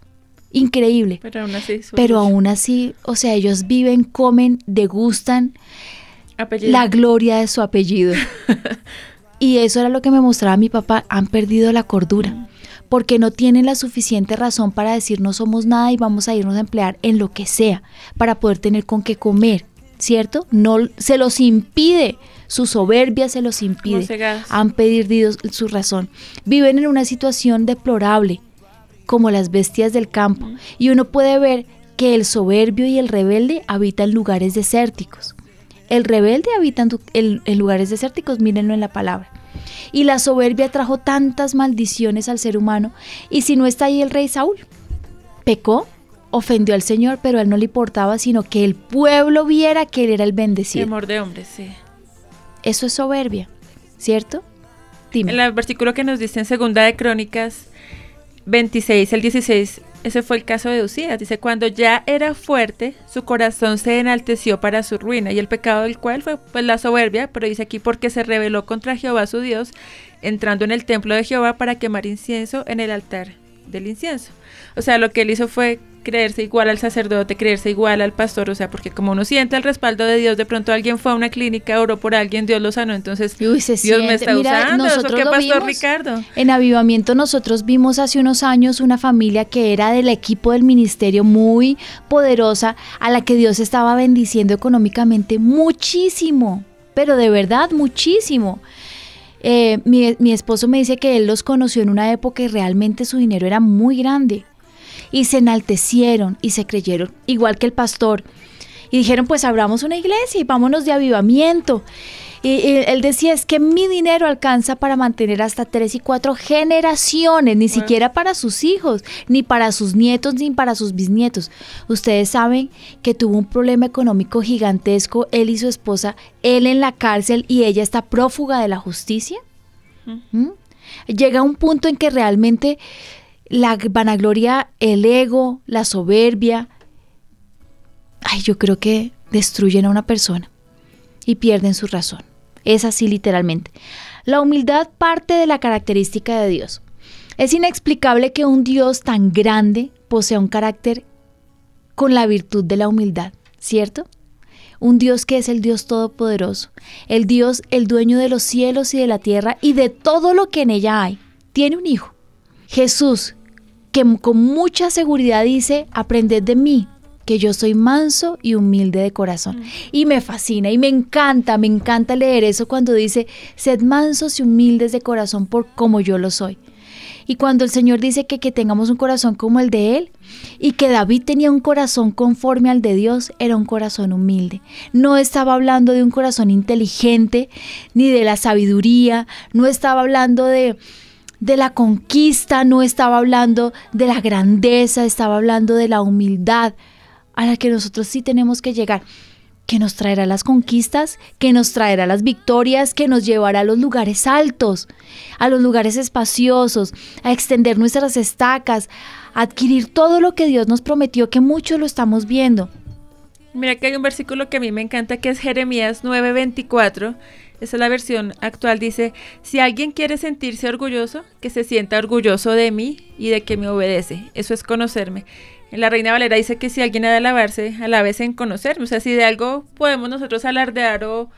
increíble. Pero aún así, pero aún así o sea, ellos viven, comen, degustan la gloria de su apellido. y eso era lo que me mostraba mi papá, han perdido la cordura. Porque no tienen la suficiente razón para decir no somos nada y vamos a irnos a emplear en lo que sea para poder tener con qué comer, ¿cierto? No se los impide, su soberbia se los impide. Han perdido su razón. Viven en una situación deplorable, como las bestias del campo, y uno puede ver que el soberbio y el rebelde habitan lugares desérticos. El rebelde habita en, en lugares desérticos, mírenlo en la palabra. Y la soberbia trajo tantas maldiciones al ser humano. Y si no está ahí el rey Saúl, pecó, ofendió al Señor, pero a él no le importaba, sino que el pueblo viera que él era el bendecido. Temor de hombres, sí. Eso es soberbia, ¿cierto? Dime. En el versículo que nos dice en Segunda de Crónicas 26 el 16 ese fue el caso de Usías. Dice, cuando ya era fuerte, su corazón se enalteció para su ruina, y el pecado del cual fue pues, la soberbia, pero dice aquí porque se rebeló contra Jehová su Dios, entrando en el templo de Jehová para quemar incienso en el altar del incienso. O sea, lo que él hizo fue creerse igual al sacerdote, creerse igual al pastor, o sea, porque como uno siente el respaldo de Dios, de pronto alguien fue a una clínica, oró por alguien, Dios lo sanó, entonces Dios me está usando, nosotros ¿eso pastor Ricardo? En Avivamiento nosotros vimos hace unos años una familia que era del equipo del ministerio muy poderosa, a la que Dios estaba bendiciendo económicamente muchísimo, pero de verdad muchísimo. Eh, mi, mi esposo me dice que él los conoció en una época y realmente su dinero era muy grande y se enaltecieron y se creyeron, igual que el pastor. Y dijeron, pues abramos una iglesia y vámonos de avivamiento. Y, él decía, es que mi dinero alcanza para mantener hasta tres y cuatro generaciones, ni siquiera para sus hijos, ni para sus nietos, ni para sus bisnietos. Ustedes saben que tuvo un problema económico gigantesco, él y su esposa, él en la cárcel y ella está prófuga de la justicia. ¿Mm? Llega un punto en que realmente la vanagloria, el ego, la soberbia, ay, yo creo que destruyen a una persona y pierden su razón. Es así literalmente. La humildad parte de la característica de Dios. Es inexplicable que un Dios tan grande posea un carácter con la virtud de la humildad, ¿cierto? Un Dios que es el Dios todopoderoso, el Dios, el dueño de los cielos y de la tierra y de todo lo que en ella hay, tiene un hijo. Jesús, que con mucha seguridad dice, aprended de mí, que yo soy manso y humilde de corazón. Y me fascina y me encanta, me encanta leer eso cuando dice, sed mansos y humildes de corazón por como yo lo soy. Y cuando el Señor dice que, que tengamos un corazón como el de Él y que David tenía un corazón conforme al de Dios, era un corazón humilde. No estaba hablando de un corazón inteligente ni de la sabiduría, no estaba hablando de, de la conquista, no estaba hablando de la grandeza, estaba hablando de la humildad a la que nosotros sí tenemos que llegar que nos traerá las conquistas, que nos traerá las victorias, que nos llevará a los lugares altos, a los lugares espaciosos, a extender nuestras estacas, a adquirir todo lo que Dios nos prometió, que mucho lo estamos viendo. Mira que hay un versículo que a mí me encanta que es Jeremías 9:24. Esa es la versión actual. Dice, si alguien quiere sentirse orgulloso, que se sienta orgulloso de mí y de que me obedece. Eso es conocerme. La Reina Valera dice que si alguien ha de alabarse, alabes en conocerme. O sea, si de algo podemos nosotros alardear o,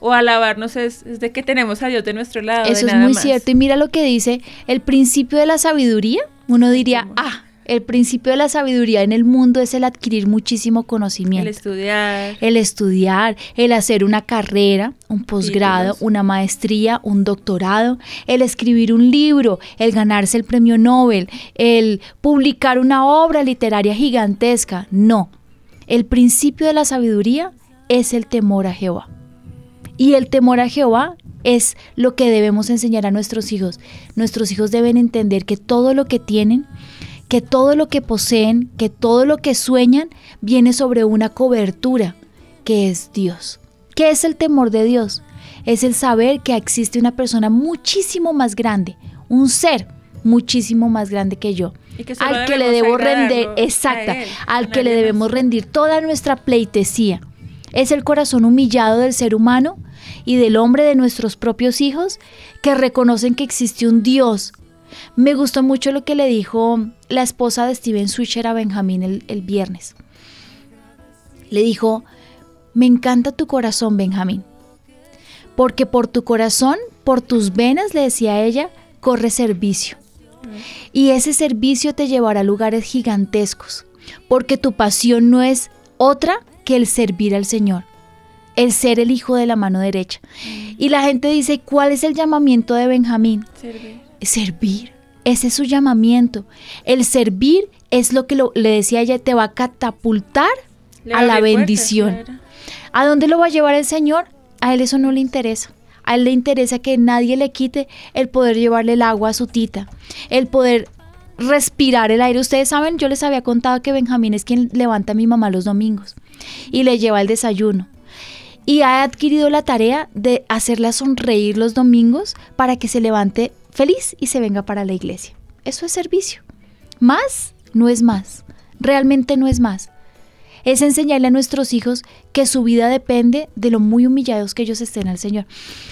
o alabarnos es, de que tenemos a Dios de nuestro lado. Eso es muy cierto. Y mira lo que dice el principio de la sabiduría. Uno diría, ah, el principio de la sabiduría en el mundo es el adquirir muchísimo conocimiento. El estudiar. El estudiar, el hacer una carrera, un posgrado, una maestría, un doctorado, el escribir un libro, el ganarse el premio Nobel, el publicar una obra literaria gigantesca. No. El principio de la sabiduría es el temor a Jehová. Y el temor a Jehová es lo que debemos enseñar a nuestros hijos. Nuestros hijos deben entender que todo lo que tienen que todo lo que poseen, que todo lo que sueñan, viene sobre una cobertura, que es Dios. ¿Qué es el temor de Dios? Es el saber que existe una persona muchísimo más grande, un ser muchísimo más grande que yo, al que le debo rendir, exacta, al que le debemos rendir toda nuestra pleitesía. Es el corazón humillado del ser humano y del hombre de nuestros propios hijos que reconocen que existe un Dios me gustó mucho lo que le dijo la esposa de Steven Switcher a Benjamín el, viernes. Le dijo, me encanta tu corazón, Benjamín, porque por tu corazón, por tus venas, le decía ella, corre servicio. Y ese servicio te llevará a lugares gigantescos, porque tu pasión no es otra que el servir al Señor, el ser el hijo de la mano derecha. Y la gente dice, ¿cuál es el llamamiento de Benjamín? Servir servir. Ese es su llamamiento. El servir es lo que le decía ella, te va a catapultar a la bendición. ¿A dónde lo va a llevar el Señor? A él eso no le interesa. A él le interesa que nadie le quite el poder llevarle el agua a su tita, el poder respirar el aire. Ustedes saben, yo les había contado que Benjamín es quien levanta a mi mamá los domingos y le lleva el desayuno. Y ha adquirido la tarea de hacerla sonreír los domingos para que se levante feliz y se venga para la iglesia. Eso es servicio. Más no es más. Realmente no es más. Es enseñarle a nuestros hijos que su vida depende de lo muy humillados que ellos estén al Señor.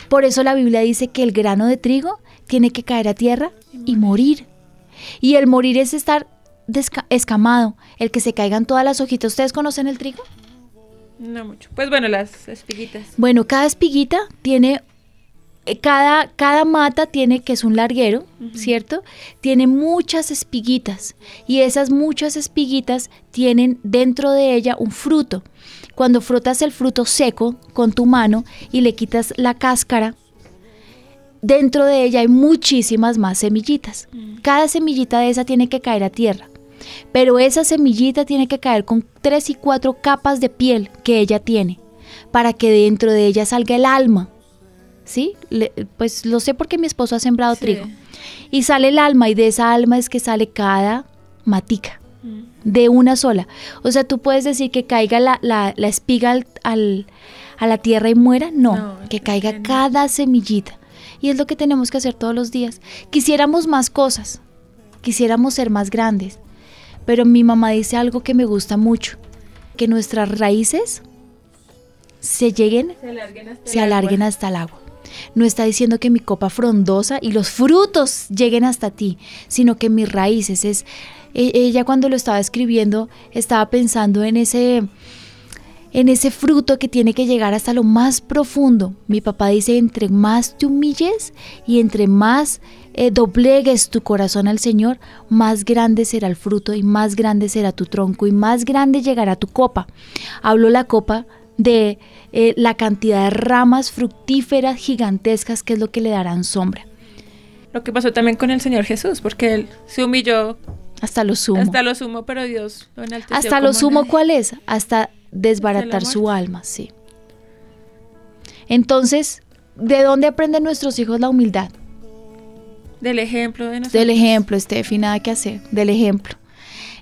Por eso la Biblia dice que el grano de trigo tiene que caer a tierra y morir. Y el morir es estar escamado, el que se caigan todas las hojitas. ¿Ustedes conocen el trigo? No mucho. Pues bueno, las espiguitas. Bueno, cada espiguita tiene cada, cada mata tiene, que es un larguero, ¿cierto? Tiene muchas espiguitas y esas muchas espiguitas tienen dentro de ella un fruto. Cuando frotas el fruto seco con tu mano y le quitas la cáscara, dentro de ella hay muchísimas más semillitas. Mm. Cada semillita de esa tiene que caer a tierra. Pero esa semillita tiene que caer con tres y cuatro capas de piel que ella tiene, para que dentro de ella salga el alma, ¿sí? pues lo sé porque mi esposo ha sembrado trigo. Y sale el alma y de esa alma es que sale cada matica, mm. de una sola. O sea, tú puedes decir que caiga la, la, espiga al, a la tierra y muera. No, que caiga cada semillita. Y es lo que tenemos que hacer todos los días. Quisiéramos más cosas, quisiéramos ser más grandes. Pero mi mamá dice algo que me gusta mucho, que nuestras raíces se lleguen, se alarguen hasta el agua. No está diciendo que mi copa frondosa y los frutos lleguen hasta ti, sino que mis raíces es... E, ella cuando lo estaba escribiendo estaba pensando en ese en ese fruto que tiene que llegar hasta lo más profundo. Mi papá dice, entre más te humilles y entre más eh, doblegues tu corazón al Señor, más grande será el fruto y más grande será tu tronco y más grande llegará tu copa. Hablo la copa de eh, la cantidad de ramas fructíferas gigantescas que es lo que le darán sombra. Lo que pasó también con el Señor Jesús, porque él se humilló hasta lo sumo. Hasta lo sumo, pero Dios lo enalteció. Hasta lo sumo, nadie. ¿cuál es? Hasta desbaratar su alma, sí. Entonces, ¿de dónde aprenden nuestros hijos la humildad? Del ejemplo de nosotros. Del ejemplo, Steffi, nada que hacer, del ejemplo.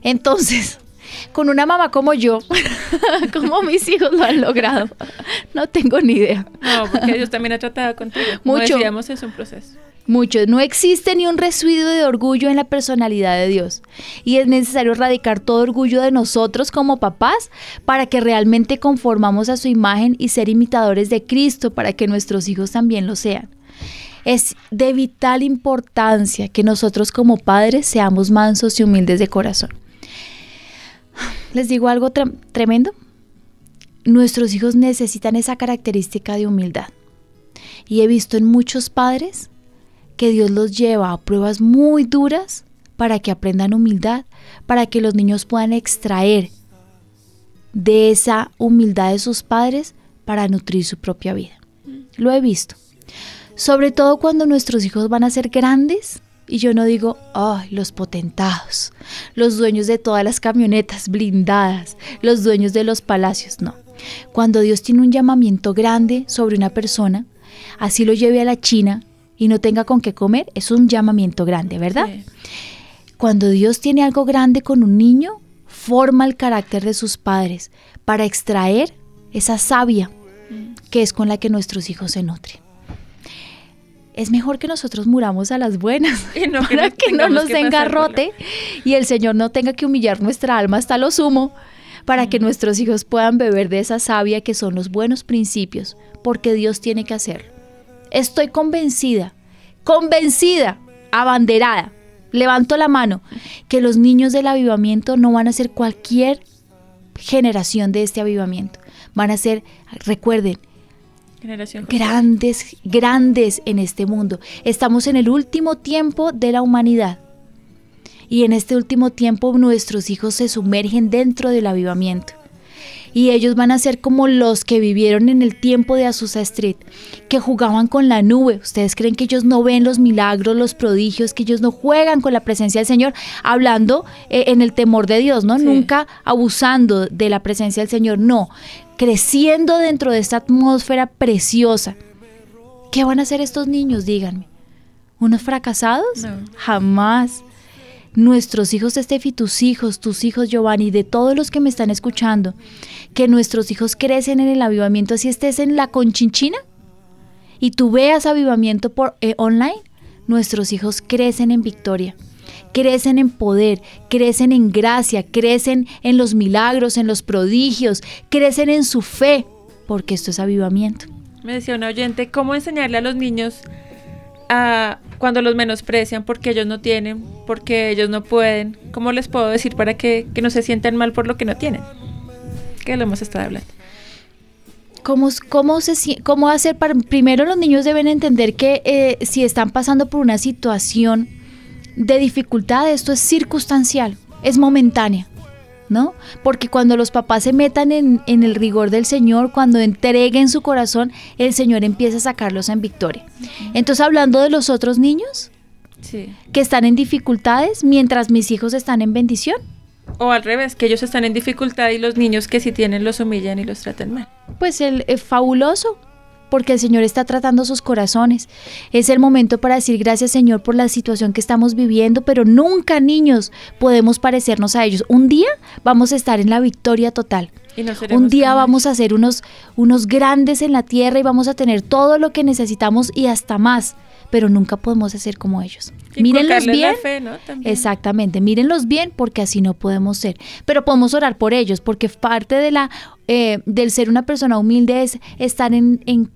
Entonces, con una mamá como yo, como mis hijos lo han logrado, no tengo ni idea. No, porque Dios también ha tratado contigo. Como Mucho. decíamos, es un proceso. Muchos. No existe ni un residuo de orgullo en la personalidad de Dios. Y es necesario erradicar todo orgullo de nosotros como papás para que realmente conformamos a su imagen y ser imitadores de Cristo para que nuestros hijos también lo sean. Es de vital importancia que nosotros como padres seamos mansos y humildes de corazón. Les digo algo tre- tremendo. Nuestros hijos necesitan esa característica de humildad. Y he visto en muchos padres que Dios los lleva a pruebas muy duras para que aprendan humildad, para que los niños puedan extraer de esa humildad de sus padres para nutrir su propia vida. Lo he visto. Sobre todo cuando nuestros hijos van a ser grandes y yo no digo, ay, los potentados, los dueños de todas las camionetas blindadas, los dueños de los palacios, no. Cuando Dios tiene un llamamiento grande sobre una persona, así lo lleve a la China y no tenga con qué comer, es un llamamiento grande, ¿verdad? Sí. Cuando Dios tiene algo grande con un niño, forma el carácter de sus padres para extraer esa savia que es con la que nuestros hijos se nutren. Es mejor que nosotros muramos a las buenas Y no que para nos que no nos que den pasar por la- garrote y el Señor no tenga que humillar nuestra alma hasta lo sumo para que nuestros hijos puedan beber de esa savia que son los buenos principios, porque Dios tiene que hacerlo. Estoy convencida, convencida, abanderada, levanto la mano, que los niños del avivamiento no van a ser cualquier generación de este avivamiento. Van a ser, recuerden, Grandes, grandes en este mundo. Estamos en el último tiempo de la humanidad. Y en este último tiempo nuestros hijos se sumergen dentro del avivamiento. Y ellos van a ser como los que vivieron en el tiempo de Azusa Street, que jugaban con la nube. ¿Ustedes creen que ellos no ven los milagros, los prodigios, que ellos no juegan con la presencia del Señor? Hablando eh, en el temor de Dios, ¿no? Sí. Nunca abusando de la presencia del Señor, no. Creciendo dentro de esta atmósfera preciosa. ¿Qué van a hacer estos niños? Díganme. ¿Unos fracasados? No. Jamás. Nuestros hijos, Estefi, tus hijos, tus hijos, Giovanni, de todos los que me están escuchando, que nuestros hijos crecen en el avivamiento, así estés en la conchinchina y tú veas avivamiento por eh, online, nuestros hijos crecen en victoria, crecen en poder, crecen en gracia, crecen en los milagros, en los prodigios, crecen en su fe, porque esto es avivamiento. Me decía una oyente, ¿cómo enseñarle a los niños a cuando los menosprecian porque ellos no tienen, porque ellos no pueden? ¿Cómo les puedo decir para que, que no se sientan mal por lo que no tienen? Que lo hemos estado hablando. ¿Cómo, cómo, se, cómo hacer para... Primero los niños deben entender que eh, si están pasando por una situación de dificultad, esto es circunstancial, es momentánea, ¿no? Porque cuando los papás se metan en, en el rigor del Señor, cuando entreguen su corazón, el Señor empieza a sacarlos en victoria. Entonces, hablando de los otros niños Sí. que están en dificultades, mientras mis hijos están en bendición, O al revés, que ellos están en dificultad y los niños que sí tienen los humillan y los tratan mal. pues el, fabuloso, porque el Señor está tratando sus corazones. Es el momento para decir gracias Señor por la situación que estamos viviendo, pero nunca niños podemos parecernos a ellos. Un día vamos a estar en la victoria total. Y no seremos Un día vamos a ser unos, unos grandes en la tierra y vamos a tener todo lo que necesitamos y hasta más, pero nunca podemos ser como ellos. Y Mírenlos la bien. fe, ¿no? También. Exactamente, mírenlos bien porque así no podemos ser. Pero podemos orar por ellos porque parte de la, eh, del ser una persona humilde es estar en, en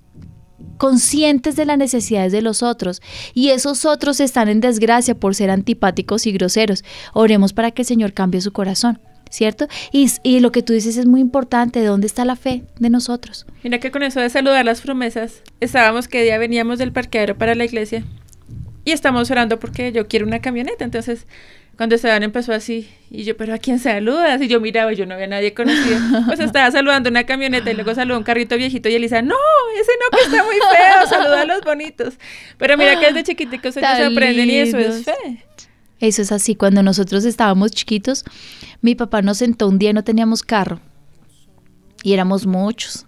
conscientes de las necesidades de los otros y esos otros están en desgracia por ser antipáticos y groseros. Oremos para que el Señor cambie su corazón. ¿cierto? Y, y lo que tú dices es muy importante, ¿dónde está la fe de nosotros? Mira que con eso de saludar las promesas, estábamos que día veníamos del parqueadero para la iglesia y estamos orando porque yo quiero una camioneta, entonces cuando Esteban empezó así, y yo, pero ¿a quién saludas? Y yo miraba, y yo no había nadie conocido. Pues estaba saludando una camioneta y luego saludó un carrito viejito y Elisa, no, ese no que está muy feo, saluda a los bonitos. Pero mira que desde chiquiticos ellos aprenden y eso es fe. Eso es así, cuando nosotros estábamos chiquitos, mi papá nos sentó un día, no teníamos carro, y éramos muchos,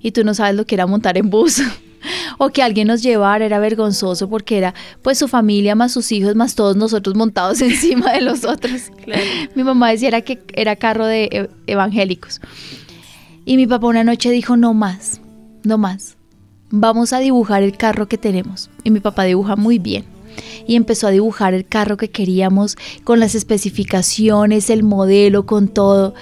y tú no sabes lo que era montar en bus. O que alguien nos llevara era vergonzoso porque era pues su familia más sus hijos más todos nosotros montados encima de los otros. Claro. Mi mamá decía era que era carro de e- evangélicos. Y mi papá una noche dijo, no más, no más. Vamos a dibujar el carro que tenemos. Y mi papá dibuja muy bien. Y empezó a dibujar el carro que queríamos con las especificaciones, el modelo, con todo.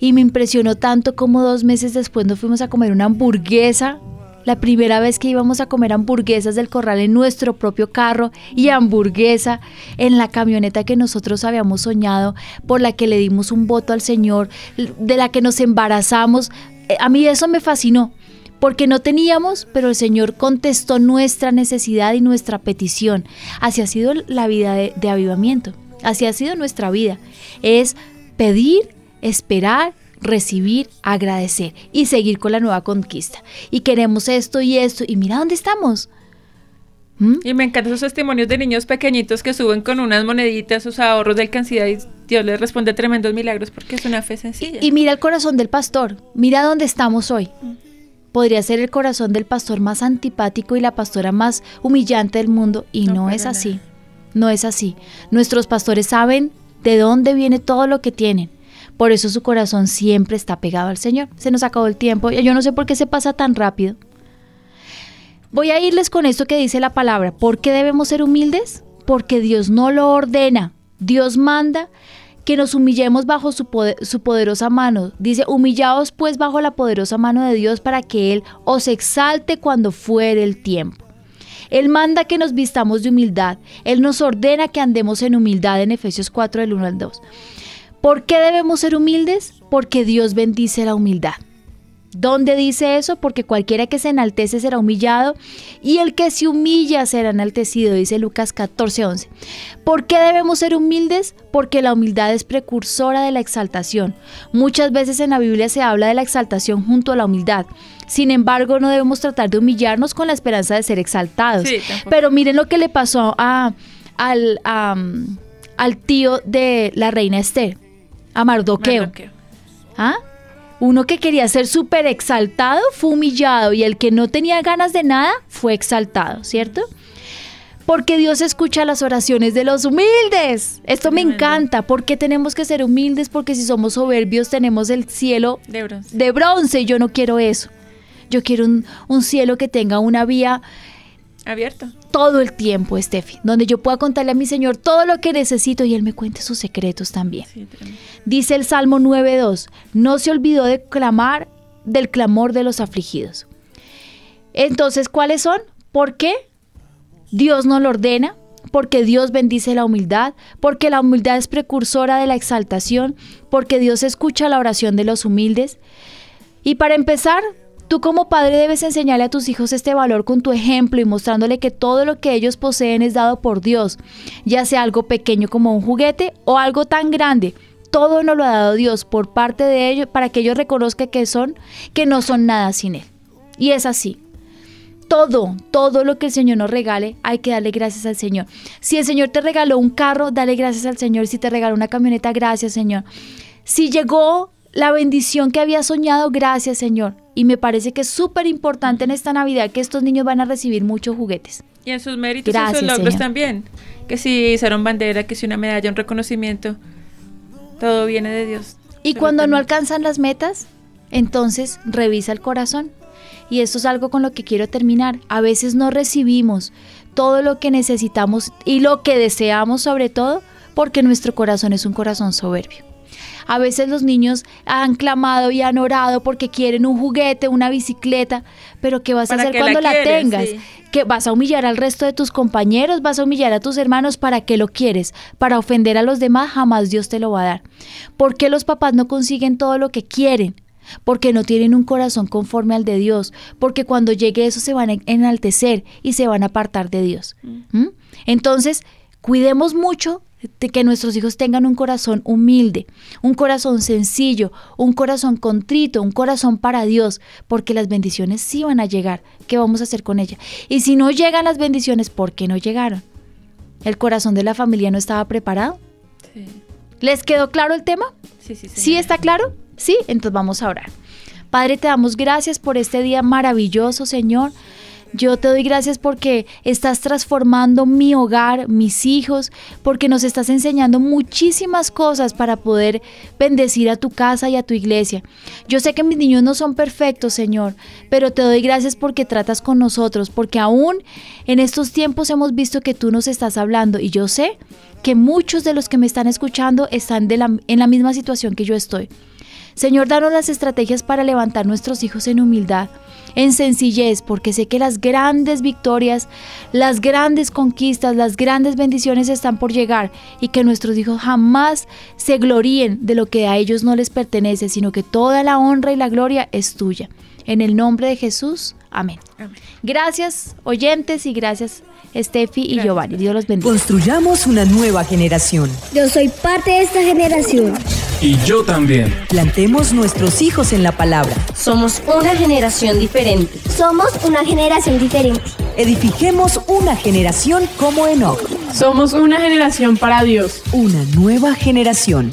Y me impresionó tanto como dos meses después nos fuimos a comer una hamburguesa. La primera vez que íbamos a comer hamburguesas del corral en nuestro propio carro y hamburguesa en la camioneta que nosotros habíamos soñado, por la que le dimos un voto al Señor, de la que nos embarazamos. Eh, A mí eso me fascinó, porque no teníamos, pero el Señor contestó nuestra necesidad y nuestra petición. Así ha sido la vida de, de avivamiento, así ha sido nuestra vida. Es pedir, esperar, recibir, agradecer y seguir con la nueva conquista. Y queremos esto y esto, y mira dónde estamos. ¿Mm? Y me encantan esos testimonios de niños pequeñitos que suben con unas moneditas sus ahorros de alcancía y Dios les responde tremendos milagros porque es una fe sencilla. Y mira el corazón del pastor, mira dónde estamos hoy. Podría ser el corazón del pastor más antipático y la pastora más humillante del mundo y No, es así. No es así. Nuestros pastores saben de dónde viene todo lo que tienen. Por eso su corazón siempre está pegado al Señor. Se nos acabó el tiempo. Yo no sé por qué se pasa tan rápido. Voy a irles con esto que dice la palabra. ¿Por qué debemos ser humildes? Porque Dios no lo ordena. Dios manda que nos humillemos bajo su, su poderosa mano. Dice, humillaos pues bajo la poderosa mano de Dios para que Él os exalte cuando fuere el tiempo. Él manda que nos vistamos de humildad. Él nos ordena que andemos en humildad en Efesios 4 del 1 al 2. ¿Por qué debemos ser humildes? Porque Dios bendice la humildad. ¿Dónde dice eso? Porque cualquiera que se enaltece será humillado y el que se humilla será enaltecido, dice Lucas 14, 11. ¿Por qué debemos ser humildes? Porque la humildad es precursora de la exaltación. Muchas veces en la Biblia se habla de la exaltación junto a la humildad. Sin embargo, no debemos tratar de humillarnos con la esperanza de ser exaltados. Sí. Pero miren lo que le pasó a, al, a, al tío de la reina Esther, a Mardoqueo. Mardoqueo. ¿Ah? Uno que quería ser súper exaltado fue humillado y el que no tenía ganas de nada fue exaltado, ¿cierto? Porque Dios escucha las oraciones de los humildes. Esto me encanta. ¿Por qué tenemos que ser humildes? Porque si somos soberbios tenemos el cielo De bronce. de bronce y yo no quiero eso. Yo quiero un, un cielo que tenga una vía Abierto. Todo el tiempo, Steffi, donde yo pueda contarle a mi Señor todo lo que necesito y Él me cuente sus secretos también. Sí. Dice el Salmo 9.2, no se olvidó de clamar del clamor de los afligidos. Entonces, ¿cuáles son? ¿Por qué? Dios no lo ordena, porque Dios bendice la humildad, porque la humildad es precursora de la exaltación, porque Dios escucha la oración de los humildes. Y para empezar, tú como padre debes enseñarle a tus hijos este valor con tu ejemplo y mostrándole que todo lo que ellos poseen es dado por Dios, ya sea algo pequeño como un juguete o algo tan grande. Todo nos lo ha dado Dios por parte de ellos para que ellos reconozcan que son, que no son nada sin Él. Y es así. Todo, todo lo que el Señor nos regale, hay que darle gracias al Señor. Si el Señor te regaló un carro, dale gracias al Señor. Si te regaló una camioneta, gracias, Señor. Si llegó la bendición que había soñado, gracias, Señor. Y me parece que es súper importante en esta Navidad que estos niños van a recibir muchos juguetes. Y en sus méritos y Gracias, sus logros Señor. también. Que si hicieron bandera, que si una medalla, un reconocimiento, todo viene de Dios. Y cuando no alcanzan las metas, entonces revisa el corazón. Y esto es algo con lo que quiero terminar. A veces no recibimos todo lo que necesitamos y lo que deseamos sobre todo porque nuestro corazón es un corazón soberbio. A veces los niños han clamado y han orado porque quieren un juguete, una bicicleta, pero ¿qué vas a ¿Para hacer la cuando la, tengas? Sí. que vas a humillar al resto de tus compañeros, vas a humillar a tus hermanos, ¿para qué lo quieres? Para ofender a los demás, jamás Dios te lo va a dar. ¿Por qué los papás no consiguen todo lo que quieren? Porque no tienen un corazón conforme al de Dios, porque cuando llegue eso se van a enaltecer y se van a apartar de Dios. ¿Mm? Entonces, cuidemos mucho que nuestros hijos tengan un corazón humilde, un corazón sencillo, un corazón contrito, un corazón para Dios, porque las bendiciones sí van a llegar. ¿Qué vamos a hacer con ella? Y si no llegan las bendiciones, ¿por qué no llegaron? ¿El corazón de la familia no estaba preparado? Sí. ¿Les quedó claro el tema? Sí, sí, ¿Sí está claro? Sí, entonces vamos a orar. Padre, te damos gracias por este día maravilloso, Señor. Yo te doy gracias porque estás transformando mi hogar, mis hijos, porque nos estás enseñando muchísimas cosas para poder bendecir a tu casa y a tu iglesia. Yo sé que mis niños no son perfectos, Señor, pero te doy gracias porque tratas con nosotros, porque aún en estos tiempos hemos visto que tú nos estás hablando y yo sé que muchos de los que me están escuchando están en la misma situación que yo estoy. Señor, danos las estrategias para levantar nuestros hijos en humildad en sencillez, porque sé que las grandes victorias, las grandes conquistas, las grandes bendiciones están por llegar y que nuestros hijos jamás se gloríen de lo que a ellos no les pertenece, sino que toda la honra y la gloria es tuya. En el nombre de Jesús, amén. Gracias oyentes y gracias Steffi y Giovanni. Dios los bendiga. Construyamos una nueva generación. Yo soy parte de esta generación. Y yo también. Plantemos nuestros hijos en la palabra. Somos una generación diferente. Somos una generación diferente. Edifiquemos una generación como Enoch. Somos una generación para Dios. Una nueva generación.